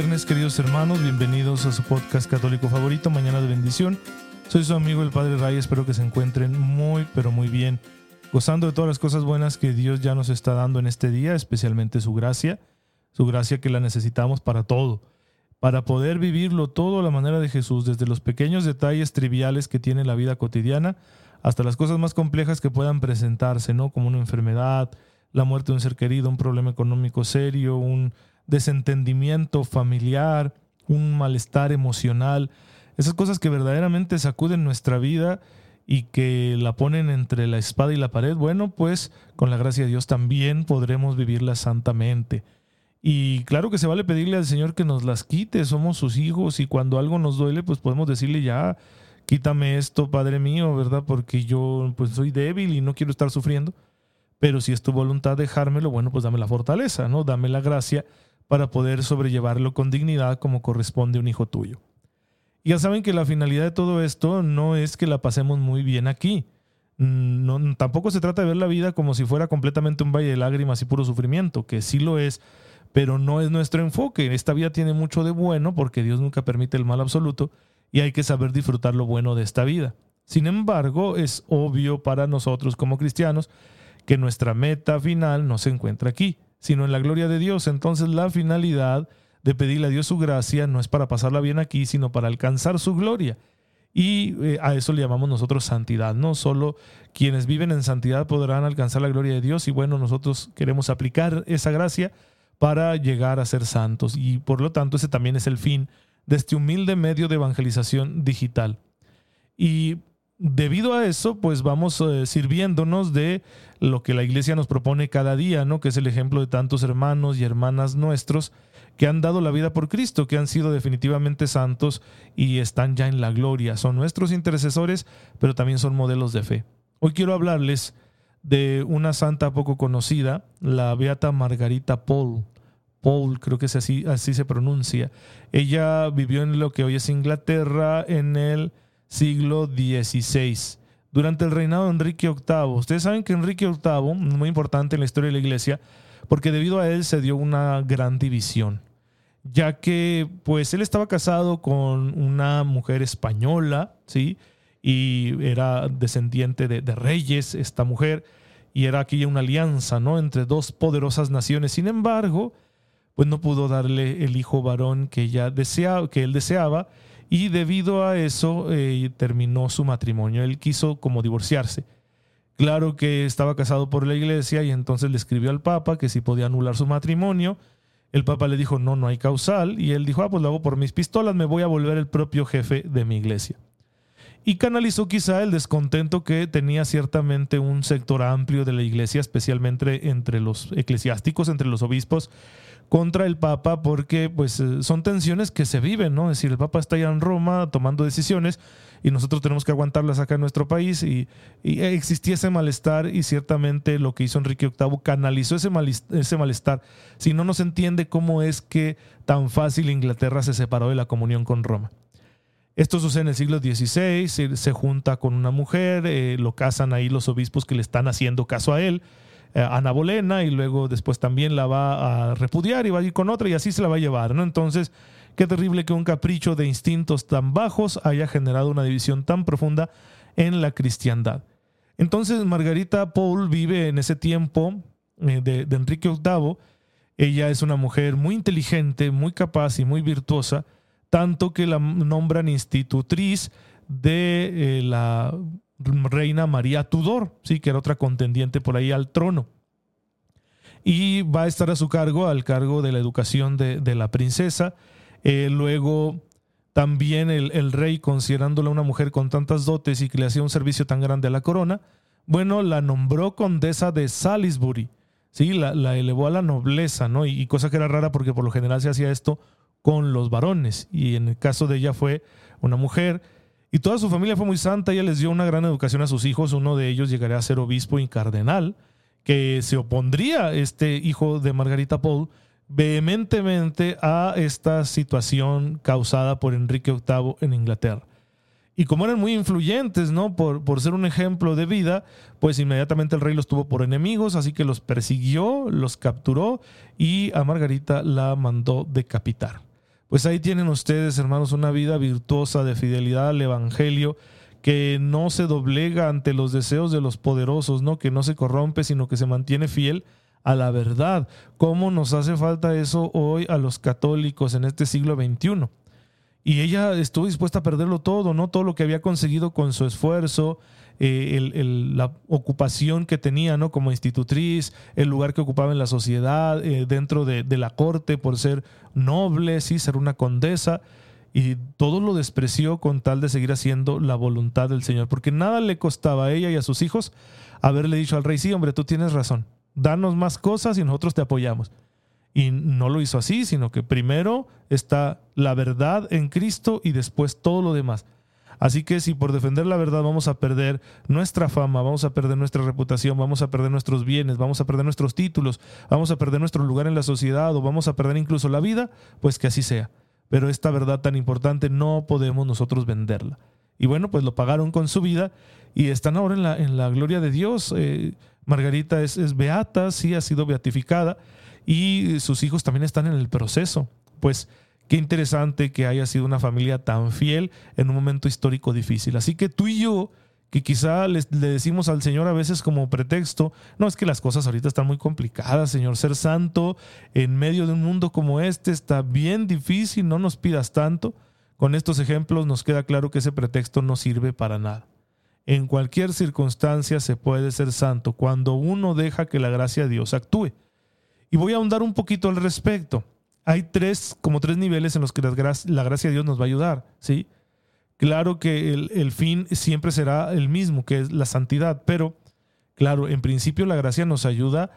Queridos hermanos. Bienvenidos a su podcast católico favorito, Mañana de Bendición. Soy su amigo el Padre Ray. Espero que se encuentren muy, pero muy bien, gozando de todas las cosas buenas que Dios ya nos está dando en este día, especialmente su gracia, su gracia que la necesitamos para todo, para poder vivirlo todo a la manera de Jesús, desde los pequeños detalles triviales que tiene la vida cotidiana hasta las cosas más complejas que puedan presentarse, ¿no? Como una enfermedad, la muerte de un ser querido, un problema económico serio, un desentendimiento familiar, un malestar emocional, esas cosas que verdaderamente sacuden nuestra vida y que la ponen entre la espada y la pared, bueno, pues con la gracia de Dios también podremos vivirlas santamente. Y claro que se vale pedirle al Señor que nos las quite, somos sus hijos y cuando algo nos duele, pues podemos decirle ya, quítame esto, Padre mío, ¿verdad? Porque yo pues soy débil y no quiero estar sufriendo. Pero si es tu voluntad dejármelo, bueno, pues dame la fortaleza, ¿no? Dame la gracia para poder sobrellevarlo con dignidad como corresponde a un hijo tuyo. Ya saben que la finalidad de todo esto no es que la pasemos muy bien aquí. Mm, no, tampoco se trata de ver la vida como si fuera completamente un valle de lágrimas y puro sufrimiento, que sí lo es, pero no es nuestro enfoque. Esta vida tiene mucho de bueno porque Dios nunca permite el mal absoluto y hay que saber disfrutar lo bueno de esta vida. Sin embargo, es obvio para nosotros como cristianos que nuestra meta final no se encuentra aquí sino en la gloria de Dios. Entonces la finalidad de pedirle a Dios su gracia no es para pasarla bien aquí, sino para alcanzar su gloria. Y eh, a eso le llamamos nosotros santidad. No solo quienes viven en santidad podrán alcanzar la gloria de Dios y bueno, nosotros queremos aplicar esa gracia para llegar a ser santos. Y por lo tanto ese también es el fin de este humilde medio de evangelización digital. Y debido a eso, pues vamos eh, sirviéndonos de lo que la iglesia nos propone cada día, ¿no? Que es el ejemplo de tantos hermanos y hermanas nuestros que han dado la vida por Cristo, que han sido definitivamente santos y están ya en la gloria. Son nuestros intercesores, pero también son modelos de fe. Hoy quiero hablarles de una santa poco conocida, la beata Margarita Paul. Paul, creo que es así, así se pronuncia. Ella vivió en lo que hoy es Inglaterra en el siglo XVI, durante el reinado de Enrique VIII. Ustedes saben que Enrique VIII, muy importante en la historia de la iglesia, porque debido a él se dio una gran división, ya que pues él estaba casado con una mujer española, ¿sí? Y era descendiente de, de reyes esta mujer, y era aquí una alianza, ¿no? Entre dos poderosas naciones. Sin embargo, pues no pudo darle el hijo varón que ella deseaba, que él deseaba, y debido a eso eh, terminó su matrimonio. Él quiso como divorciarse. Claro que estaba casado por la iglesia y entonces le escribió al Papa que si podía anular su matrimonio. El Papa le dijo, no, no hay causal. Y él dijo, ah, pues lo hago por mis pistolas, me voy a volver el propio jefe de mi iglesia. Y canalizó quizá el descontento que tenía ciertamente un sector amplio de la iglesia, especialmente entre los eclesiásticos, entre los obispos, contra el Papa porque pues eh, son tensiones que se viven, ¿no? Es decir, el Papa está allá en Roma tomando decisiones y nosotros tenemos que aguantarlas acá en nuestro país y, existía ese malestar y ciertamente lo que hizo Enrique VIII canalizó ese malestar. Si no nos entiende cómo es que tan fácil Inglaterra se separó de la comunión con Roma. Esto sucede en el siglo XVI, se, junta con una mujer, eh, lo casan ahí los obispos que le están haciendo caso a él Ana Bolena y luego después también la va a repudiar y va a ir con otra y así se la va a llevar, ¿no? Entonces, qué terrible que un capricho de instintos tan bajos haya generado una división tan profunda en la cristiandad. Entonces, Margarita Paul vive en ese tiempo eh, de, Enrique VIII. Ella es una mujer muy inteligente, muy capaz y muy virtuosa, tanto que la nombran institutriz de eh, la reina María Tudor, sí, que era otra contendiente por ahí al trono. Y va a estar a su cargo, al cargo de la educación de, la princesa. Eh, luego también el, rey, considerándola una mujer con tantas dotes y que le hacía un servicio tan grande a la corona, bueno, la nombró condesa de Salisbury, ¿sí? la, elevó a la nobleza, ¿no? Y, cosa que era rara porque por lo general se hacía esto con los varones, y en el caso de ella fue una mujer Y toda su familia fue muy santa, ella les dio una gran educación a sus hijos, uno de ellos llegaría a ser obispo y cardenal, que se opondría este hijo de Margarita Paul vehementemente a esta situación causada por Enrique VIII en Inglaterra. Y como eran muy influyentes, ¿no? Por, por ser un ejemplo de vida, pues inmediatamente el rey los tuvo por enemigos, así que los persiguió, los capturó y a Margarita la mandó decapitar. Pues ahí tienen ustedes, hermanos, una vida virtuosa de fidelidad al Evangelio que no se doblega ante los deseos de los poderosos, ¿no? Que no se corrompe, sino que se mantiene fiel a la verdad. ¿Cómo nos hace falta eso hoy a los católicos en este siglo XXI? Y ella estuvo dispuesta a perderlo todo, ¿no? Todo lo que había conseguido con su esfuerzo, eh, la ocupación que tenía ¿no? como institutriz, el lugar que ocupaba en la sociedad, eh, dentro de, la corte por ser noble, sí, ser una condesa, y todo lo despreció con tal de seguir haciendo la voluntad del Señor, porque nada le costaba a ella y a sus hijos haberle dicho al rey, sí, hombre, tú tienes razón, danos más cosas y nosotros te apoyamos. Y no lo hizo así, sino que primero está la verdad en Cristo y después todo lo demás. Así que si por defender la verdad vamos a perder nuestra fama, vamos a perder nuestra reputación, vamos a perder nuestros bienes, vamos a perder nuestros títulos, vamos a perder nuestro lugar en la sociedad o vamos a perder incluso la vida, pues que así sea. Pero esta verdad tan importante no podemos nosotros venderla. Y bueno, pues lo pagaron con su vida y están ahora en la, en la gloria de Dios. Eh, Margarita es, es beata, sí ha sido beatificada y sus hijos también están en el proceso. Pues Qué interesante que haya sido una familia tan fiel en un momento histórico difícil. Así que tú y yo, que quizá le, decimos al Señor a veces como pretexto, no es que las cosas ahorita están muy complicadas, Señor, ser santo en medio de un mundo como este está bien difícil, no nos pidas tanto. Con estos ejemplos nos queda claro que ese pretexto no sirve para nada. En cualquier circunstancia se puede ser santo cuando uno deja que la gracia de Dios actúe. Y voy a ahondar un poquito al respecto hay tres, como tres niveles en los que la, gracia de Dios nos va a ayudar, ¿sí? Claro que el, el, fin siempre será el mismo, que es la santidad, pero claro, en principio la gracia nos ayuda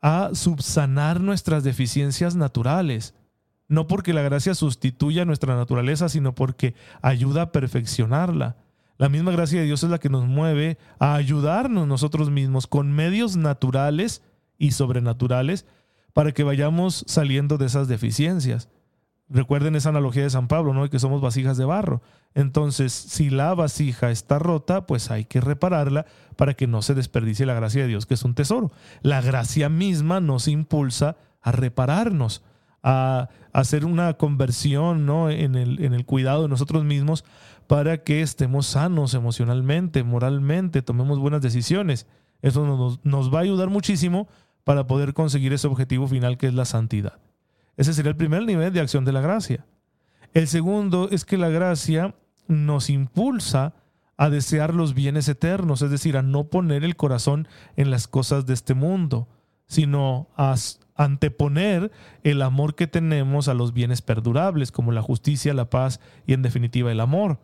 a subsanar nuestras deficiencias naturales. No porque la gracia sustituya nuestra naturaleza, sino porque ayuda a perfeccionarla. La misma gracia de Dios es la que nos mueve a ayudarnos nosotros mismos con medios naturales y sobrenaturales para que vayamos saliendo de esas deficiencias. Recuerden esa analogía de San Pablo, ¿no? Que somos vasijas de barro. Entonces, si la vasija está rota, pues hay que repararla para que no se desperdicie la gracia de Dios, que es un tesoro. La gracia misma nos impulsa a repararnos, a hacer una conversión ¿no? en, el, cuidado de nosotros mismos para que estemos sanos emocionalmente, moralmente, tomemos buenas decisiones. Eso nos, nos va a ayudar muchísimo para poder conseguir ese objetivo final que es la santidad. Ese sería el primer nivel de acción de la gracia. El segundo es que la gracia nos impulsa a desear los bienes eternos, es decir, a no poner el corazón en las cosas de este mundo, sino a anteponer el amor que tenemos a los bienes perdurables, como la justicia, la paz y en definitiva el amor,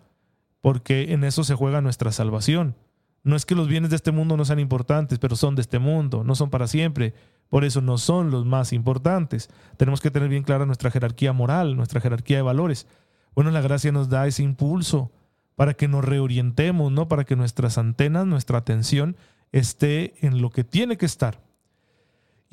porque en eso se juega nuestra salvación. No es que los bienes de este mundo no sean importantes, pero son de este mundo, no son para siempre. Por eso no son los más importantes. Tenemos que tener bien clara nuestra jerarquía moral, nuestra jerarquía de valores. Bueno, la gracia nos da ese impulso para que nos reorientemos, ¿no? Para que nuestras antenas, nuestra atención esté en lo que tiene que estar.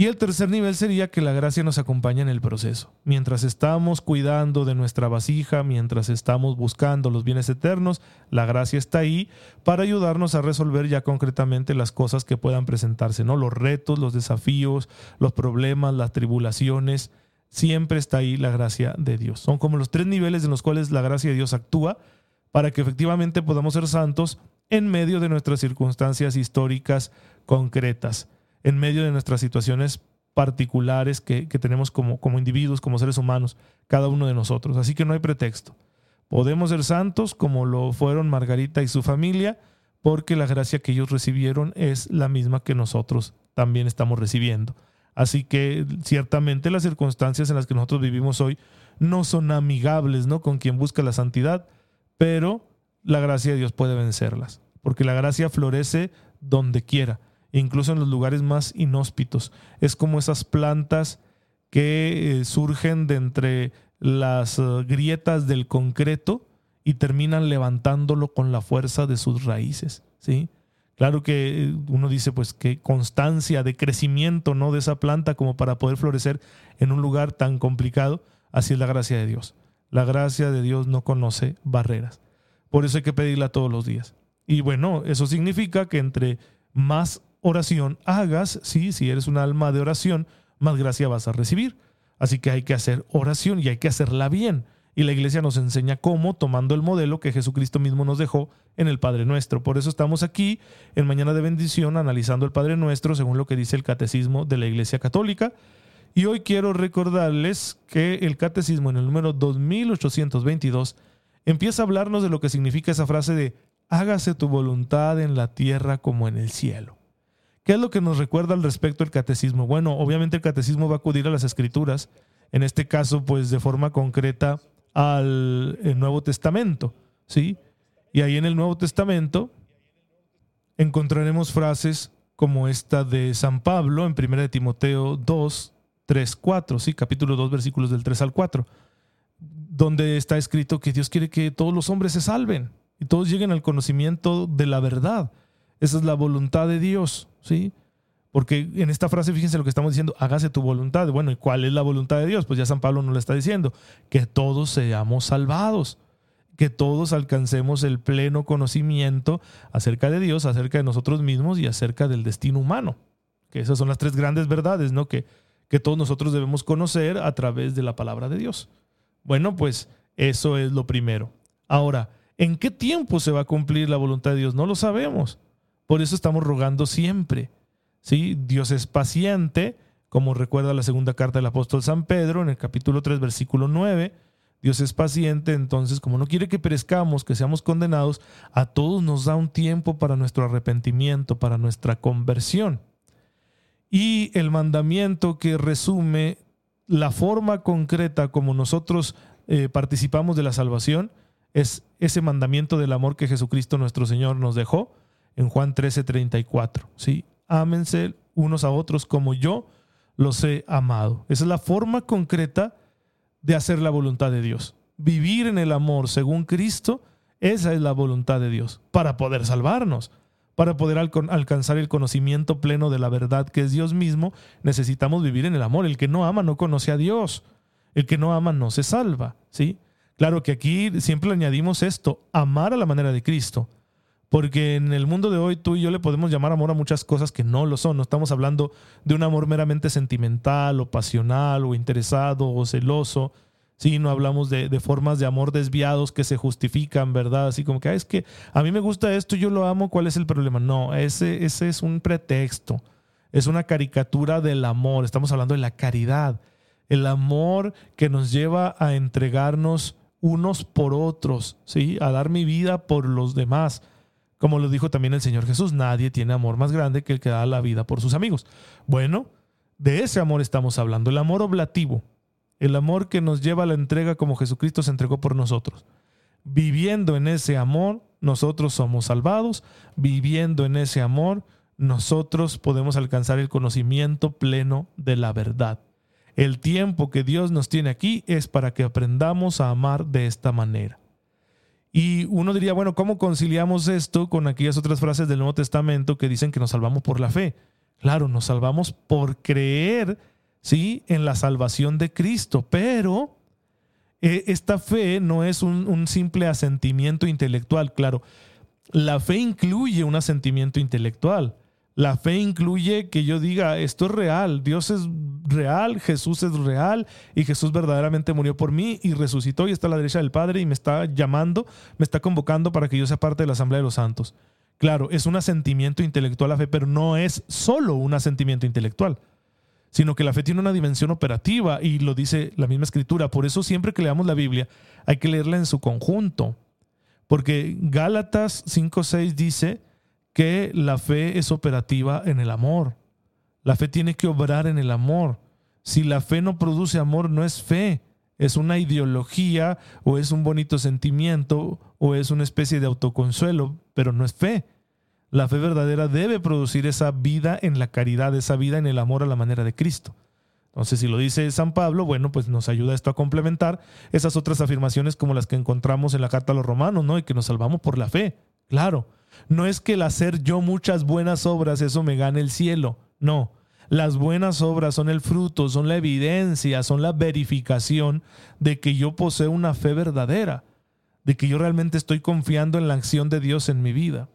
Y el tercer nivel sería que la gracia nos acompaña en el proceso. Mientras estamos cuidando de nuestra vasija, mientras estamos buscando los bienes eternos, la gracia está ahí para ayudarnos a resolver ya concretamente las cosas que puedan presentarse, ¿no? Los retos, los desafíos, los problemas, las tribulaciones. Siempre está ahí la gracia de Dios. Son como los tres niveles en los cuales la gracia de Dios actúa para que efectivamente podamos ser santos en medio de nuestras circunstancias históricas concretas en medio de nuestras situaciones particulares que, tenemos como, como individuos, como seres humanos, cada uno de nosotros. Así que no hay pretexto. Podemos ser santos como lo fueron Margarita y su familia, porque la gracia que ellos recibieron es la misma que nosotros también estamos recibiendo. Así que ciertamente las circunstancias en las que nosotros vivimos hoy no son amigables ¿no? con quien busca la santidad, pero la gracia de Dios puede vencerlas, porque la gracia florece donde quiera incluso en los lugares más inhóspitos. Es como esas plantas que eh, surgen de entre las eh, grietas del concreto y terminan levantándolo con la fuerza de sus raíces, ¿sí? Claro que eh, uno dice, pues, qué constancia de crecimiento, ¿no? De esa planta como para poder florecer en un lugar tan complicado. Así es la gracia de Dios. La gracia de Dios no conoce barreras. Por eso hay que pedirla todos los días. Y bueno, eso significa que entre más oración hagas, sí, si eres un alma de oración, más gracia vas a recibir. Así que hay que hacer oración y hay que hacerla bien. Y la iglesia nos enseña cómo, tomando el modelo que Jesucristo mismo nos dejó en el Padre Nuestro. Por eso estamos aquí en Mañana de Bendición analizando el Padre Nuestro según lo que dice el Catecismo de la Iglesia Católica. Y hoy quiero recordarles que el Catecismo en el número 2822 empieza a hablarnos de lo que significa esa frase de hágase tu voluntad en la tierra como en el cielo. ¿Qué es lo que nos recuerda al respecto el catecismo? Bueno, obviamente el catecismo va a acudir a las escrituras, en este caso pues de forma concreta al Nuevo Testamento, ¿sí? Y ahí en el Nuevo Testamento encontraremos frases como esta de San Pablo en 1 Timoteo 2, 3, 4, ¿sí? capítulo 2, versículos del 3 al 4, donde está escrito que Dios quiere que todos los hombres se salven y todos lleguen al conocimiento de la verdad. Esa es la voluntad de Dios, ¿sí? Porque en esta frase, fíjense lo que estamos diciendo, hágase tu voluntad. Bueno, ¿y cuál es la voluntad de Dios? Pues ya San Pablo nos lo está diciendo, que todos seamos salvados, que todos alcancemos el pleno conocimiento acerca de Dios, acerca de nosotros mismos y acerca del destino humano. Que esas son las tres grandes verdades, ¿no? Que, que todos nosotros debemos conocer a través de la palabra de Dios. Bueno, pues eso es lo primero. Ahora, ¿en qué tiempo se va a cumplir la voluntad de Dios? No lo sabemos. Por eso estamos rogando siempre ¿sí? Dios es paciente, como recuerda la segunda carta del apóstol San Pedro en el capítulo 3, versículo 9. Dios es paciente, entonces como no quiere que perezcamos, que seamos condenados, a todos nos da un tiempo para nuestro arrepentimiento, para nuestra conversión. Y el mandamiento que resume la forma concreta como nosotros eh, participamos de la salvación es ese mandamiento del amor que Jesucristo nuestro Señor nos dejó en Juan 13, 34. ¿sí? ámense unos a otros como yo los he amado. Esa es la forma concreta de hacer la voluntad de Dios. Vivir en el amor según Cristo, esa es la voluntad de Dios, para poder salvarnos, para poder alcanzar el conocimiento pleno de la verdad que es Dios mismo, necesitamos vivir en el amor. El que no ama no conoce a Dios. El que no ama no se salva, ¿sí? Claro que aquí siempre añadimos esto, amar a la manera de Cristo. Porque en el mundo de hoy tú y yo le podemos llamar amor a muchas cosas que no lo son. No estamos hablando de un amor meramente sentimental o pasional o interesado o celoso. Sí, no hablamos de, formas de amor desviados que se justifican, ¿verdad? Así como que ah, es que a mí me gusta esto, yo lo amo, ¿cuál es el problema? No, ese, ese es un pretexto. Es una caricatura del amor. Estamos hablando de la caridad. El amor que nos lleva a entregarnos unos por otros, ¿sí? A dar mi vida por los demás como lo dijo también el Señor Jesús, nadie tiene amor más grande que el que da la vida por sus amigos. Bueno, de ese amor estamos hablando, el amor oblativo, el amor que nos lleva a la entrega como Jesucristo se entregó por nosotros. Viviendo en ese amor, nosotros somos salvados, viviendo en ese amor, nosotros podemos alcanzar el conocimiento pleno de la verdad. El tiempo que Dios nos tiene aquí es para que aprendamos a amar de esta manera. Y uno diría, bueno, ¿cómo conciliamos esto con aquellas otras frases del Nuevo Testamento que dicen que nos salvamos por la fe? Claro, nos salvamos por creer, ¿sí? En la salvación de Cristo, pero eh, esta fe no es un, un simple asentimiento intelectual, claro. La fe incluye un asentimiento intelectual. La fe incluye que yo diga, esto es real, Dios es real, Jesús es real y Jesús verdaderamente murió por mí y resucitó y está a la derecha del Padre y me está llamando, me está convocando para que yo sea parte de la Asamblea de los Santos. Claro, es un asentimiento intelectual la fe, pero no es solo un asentimiento intelectual, sino que la fe tiene una dimensión operativa y lo dice la misma escritura. Por eso siempre que leamos la Biblia hay que leerla en su conjunto, porque Gálatas 5.6 dice, que la fe es operativa en el amor. La fe tiene que obrar en el amor. Si la fe no produce amor, no es fe. Es una ideología o es un bonito sentimiento o es una especie de autoconsuelo, pero no es fe. La fe verdadera debe producir esa vida en la caridad, esa vida en el amor a la manera de Cristo. Entonces, si lo dice San Pablo, bueno, pues nos ayuda esto a complementar esas otras afirmaciones como las que encontramos en la carta a los romanos, ¿no? Y que nos salvamos por la fe. Claro, no es que el hacer yo muchas buenas obras, eso me gane el cielo. No, las buenas obras son el fruto, son la evidencia, son la verificación de que yo poseo una fe verdadera, de que yo realmente estoy confiando en la acción de Dios en mi vida.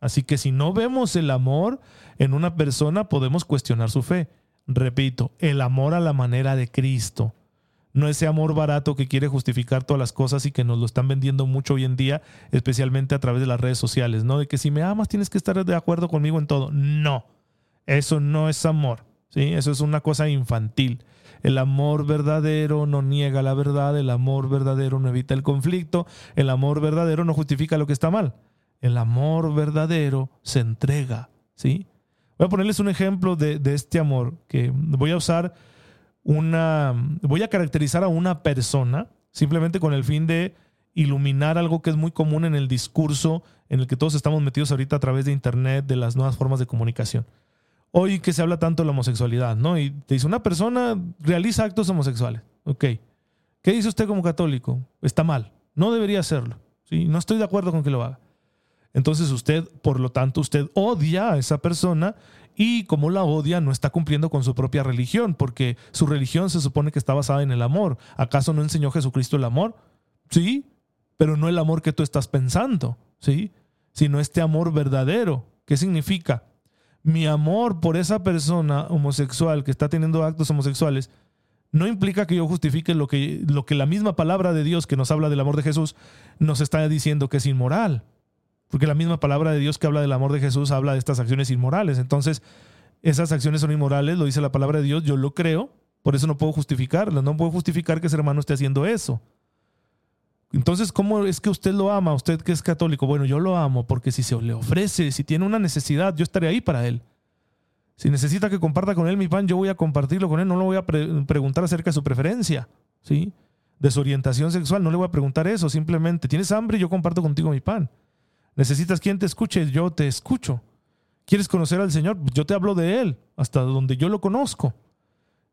Así que si no vemos el amor en una persona, podemos cuestionar su fe. Repito, el amor a la manera de Cristo. No ese amor barato que quiere justificar todas las cosas y que nos lo están vendiendo mucho hoy en día, especialmente a través de las redes sociales, ¿no? De que si me amas tienes que estar de acuerdo conmigo en todo. No, eso no es amor, ¿sí? Eso es una cosa infantil. El amor verdadero no niega la verdad, el amor verdadero no evita el conflicto, el amor verdadero no justifica lo que está mal. El amor verdadero se entrega, ¿sí? Voy a ponerles un ejemplo de, este amor que voy a usar una, voy a caracterizar a una persona simplemente con el fin de iluminar algo que es muy común en el discurso en el que todos estamos metidos ahorita a través de Internet, de las nuevas formas de comunicación. Hoy que se habla tanto de la homosexualidad, ¿no? Y te dice, una persona realiza actos homosexuales. Ok. ¿Qué dice usted como católico? Está mal. No debería hacerlo. ¿sí? No estoy de acuerdo con que lo haga. Entonces usted, por lo tanto, usted odia a esa persona y como la odia no está cumpliendo con su propia religión, porque su religión se supone que está basada en el amor. ¿Acaso no enseñó Jesucristo el amor? Sí, pero no el amor que tú estás pensando, ¿sí? Sino este amor verdadero. ¿Qué significa? Mi amor por esa persona homosexual que está teniendo actos homosexuales no implica que yo justifique lo que, lo que la misma palabra de Dios que nos habla del amor de Jesús nos está diciendo que es inmoral. Porque la misma palabra de Dios que habla del amor de Jesús habla de estas acciones inmorales. Entonces, esas acciones son inmorales, lo dice la palabra de Dios, yo lo creo, por eso no puedo justificarlas, no puedo justificar que ese hermano esté haciendo eso. Entonces, ¿cómo es que usted lo ama? Usted que es católico, bueno, yo lo amo porque si se le ofrece, si tiene una necesidad, yo estaré ahí para él. Si necesita que comparta con él mi pan, yo voy a compartirlo con él, no le voy a preguntar acerca de su preferencia, ¿sí? De su orientación sexual, no le voy a preguntar eso, simplemente, ¿tienes hambre? Yo comparto contigo mi pan. Necesitas quien te escuche, yo te escucho. ¿Quieres conocer al Señor? Yo te hablo de Él, hasta donde yo lo conozco.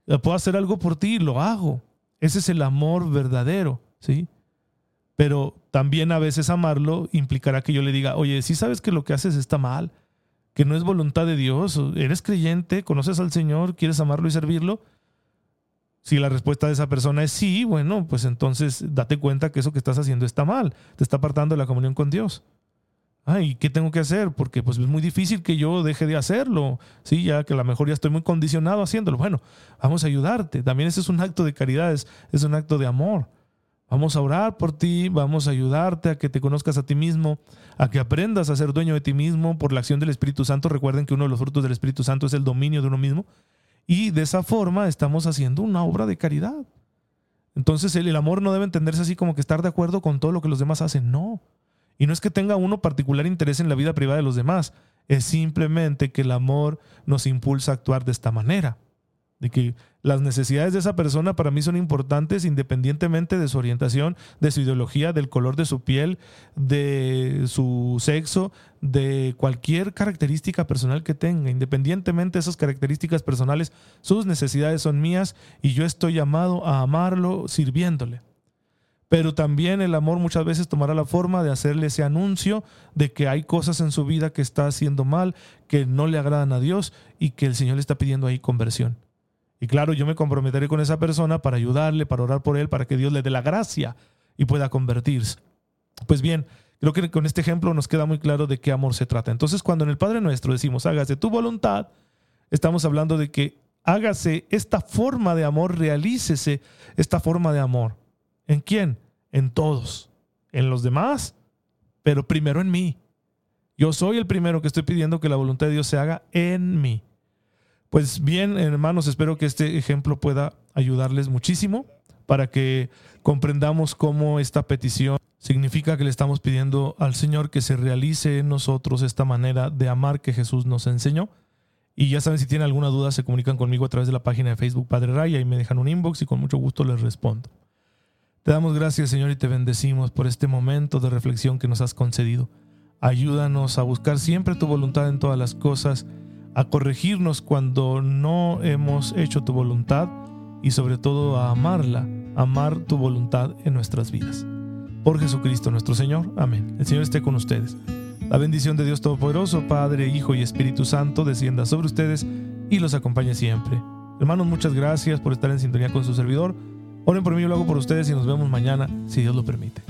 Puedo hacer algo por ti, lo hago. Ese es el amor verdadero, ¿sí? Pero también a veces amarlo implicará que yo le diga, oye, si sabes que lo que haces está mal, que no es voluntad de Dios, eres creyente, conoces al Señor, quieres amarlo y servirlo. Si la respuesta de esa persona es sí, bueno, pues entonces date cuenta que eso que estás haciendo está mal, te está apartando de la comunión con Dios. Ay, ¿qué tengo que hacer? Porque pues es muy difícil que yo deje de hacerlo. Sí, ya que a lo mejor ya estoy muy condicionado haciéndolo. Bueno, vamos a ayudarte. También ese es un acto de caridad, es, es un acto de amor. Vamos a orar por ti, vamos a ayudarte a que te conozcas a ti mismo, a que aprendas a ser dueño de ti mismo por la acción del Espíritu Santo. Recuerden que uno de los frutos del Espíritu Santo es el dominio de uno mismo. Y de esa forma estamos haciendo una obra de caridad. Entonces el, el amor no debe entenderse así como que estar de acuerdo con todo lo que los demás hacen. No. Y no es que tenga uno particular interés en la vida privada de los demás, es simplemente que el amor nos impulsa a actuar de esta manera. De que las necesidades de esa persona para mí son importantes independientemente de su orientación, de su ideología, del color de su piel, de su sexo, de cualquier característica personal que tenga. Independientemente de esas características personales, sus necesidades son mías y yo estoy llamado a amarlo sirviéndole. Pero también el amor muchas veces tomará la forma de hacerle ese anuncio de que hay cosas en su vida que está haciendo mal, que no le agradan a Dios y que el Señor le está pidiendo ahí conversión. Y claro, yo me comprometeré con esa persona para ayudarle, para orar por él, para que Dios le dé la gracia y pueda convertirse. Pues bien, creo que con este ejemplo nos queda muy claro de qué amor se trata. Entonces, cuando en el Padre Nuestro decimos, hágase tu voluntad, estamos hablando de que hágase esta forma de amor, realícese esta forma de amor. ¿En quién? En todos, en los demás, pero primero en mí. Yo soy el primero que estoy pidiendo que la voluntad de Dios se haga en mí. Pues bien, hermanos, espero que este ejemplo pueda ayudarles muchísimo para que comprendamos cómo esta petición significa que le estamos pidiendo al Señor que se realice en nosotros esta manera de amar que Jesús nos enseñó. Y ya saben, si tienen alguna duda, se comunican conmigo a través de la página de Facebook Padre Raya y me dejan un inbox y con mucho gusto les respondo. Te damos gracias, Señor, y te bendecimos por este momento de reflexión que nos has concedido. Ayúdanos a buscar siempre tu voluntad en todas las cosas, a corregirnos cuando no hemos hecho tu voluntad y sobre todo a amarla, amar tu voluntad en nuestras vidas. Por Jesucristo nuestro Señor. Amén. El Señor esté con ustedes. La bendición de Dios Todopoderoso, Padre, Hijo y Espíritu Santo, descienda sobre ustedes y los acompañe siempre. Hermanos, muchas gracias por estar en sintonía con su servidor. Oren por mí, yo lo hago por ustedes y nos vemos mañana, si Dios lo permite.